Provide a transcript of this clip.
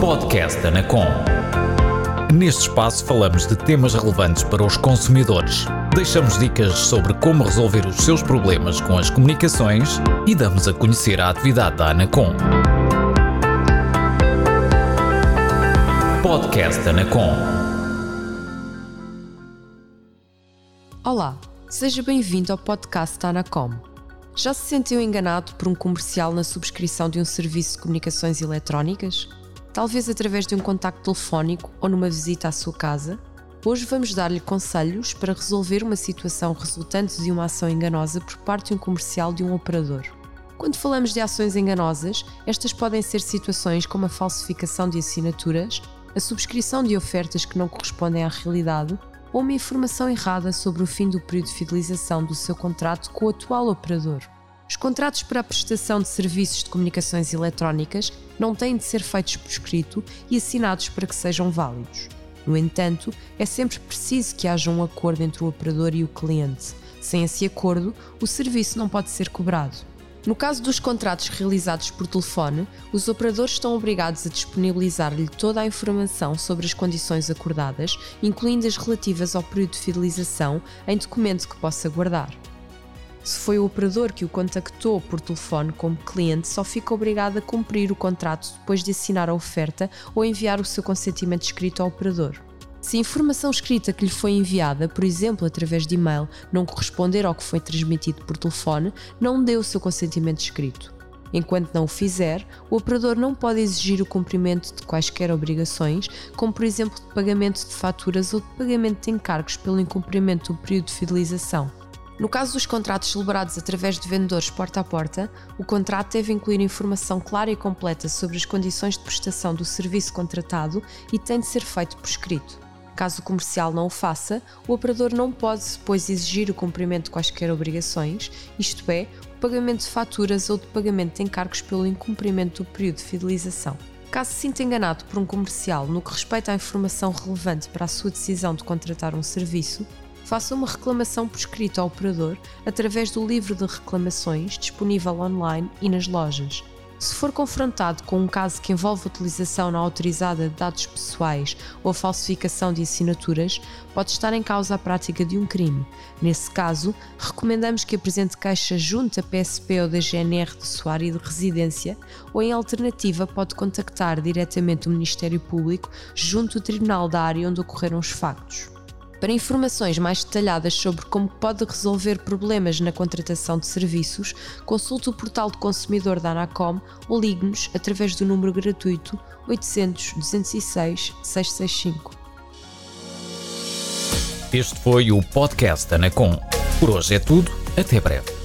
Podcast Anacom. Neste espaço falamos de temas relevantes para os consumidores. Deixamos dicas sobre como resolver os seus problemas com as comunicações e damos a conhecer a atividade da Anacom. Podcast Anacom. Olá, seja bem-vindo ao podcast da Anacom. Já se sentiu enganado por um comercial na subscrição de um serviço de comunicações eletrónicas? Talvez através de um contacto telefónico ou numa visita à sua casa? Hoje vamos dar-lhe conselhos para resolver uma situação resultante de uma ação enganosa por parte de um comercial de um operador. Quando falamos de ações enganosas, estas podem ser situações como a falsificação de assinaturas, a subscrição de ofertas que não correspondem à realidade ou uma informação errada sobre o fim do período de fidelização do seu contrato com o atual operador. Os contratos para a prestação de serviços de comunicações eletrónicas não têm de ser feitos por escrito e assinados para que sejam válidos. No entanto, é sempre preciso que haja um acordo entre o operador e o cliente. Sem esse acordo, o serviço não pode ser cobrado. No caso dos contratos realizados por telefone, os operadores estão obrigados a disponibilizar-lhe toda a informação sobre as condições acordadas, incluindo as relativas ao período de fidelização, em documento que possa guardar. Se foi o operador que o contactou por telefone como cliente, só fica obrigado a cumprir o contrato depois de assinar a oferta ou enviar o seu consentimento escrito ao operador. Se a informação escrita que lhe foi enviada, por exemplo através de e-mail, não corresponder ao que foi transmitido por telefone, não dê o seu consentimento escrito. Enquanto não o fizer, o operador não pode exigir o cumprimento de quaisquer obrigações, como por exemplo de pagamento de faturas ou de pagamento de encargos pelo incumprimento do período de fidelização. No caso dos contratos celebrados através de vendedores porta a porta, o contrato deve incluir informação clara e completa sobre as condições de prestação do serviço contratado e tem de ser feito por escrito. Caso o comercial não o faça, o operador não pode depois exigir o cumprimento de quaisquer obrigações, isto é, o pagamento de faturas ou de pagamento de encargos pelo incumprimento do período de fidelização. Caso se sinta enganado por um comercial no que respeita à informação relevante para a sua decisão de contratar um serviço, faça uma reclamação por escrito ao operador através do livro de reclamações disponível online e nas lojas. Se for confrontado com um caso que envolve utilização não autorizada de dados pessoais ou falsificação de assinaturas, pode estar em causa a prática de um crime. Nesse caso, recomendamos que apresente queixa junto à PSP ou da GNR de sua área de residência ou, em alternativa, pode contactar diretamente o Ministério Público junto ao Tribunal da área onde ocorreram os factos. Para informações mais detalhadas sobre como pode resolver problemas na contratação de serviços, consulte o portal de consumidor da Anacom ou ligue-nos através do número gratuito 800 206 665. Este foi o Podcast Anacom. Por hoje é tudo. Até breve.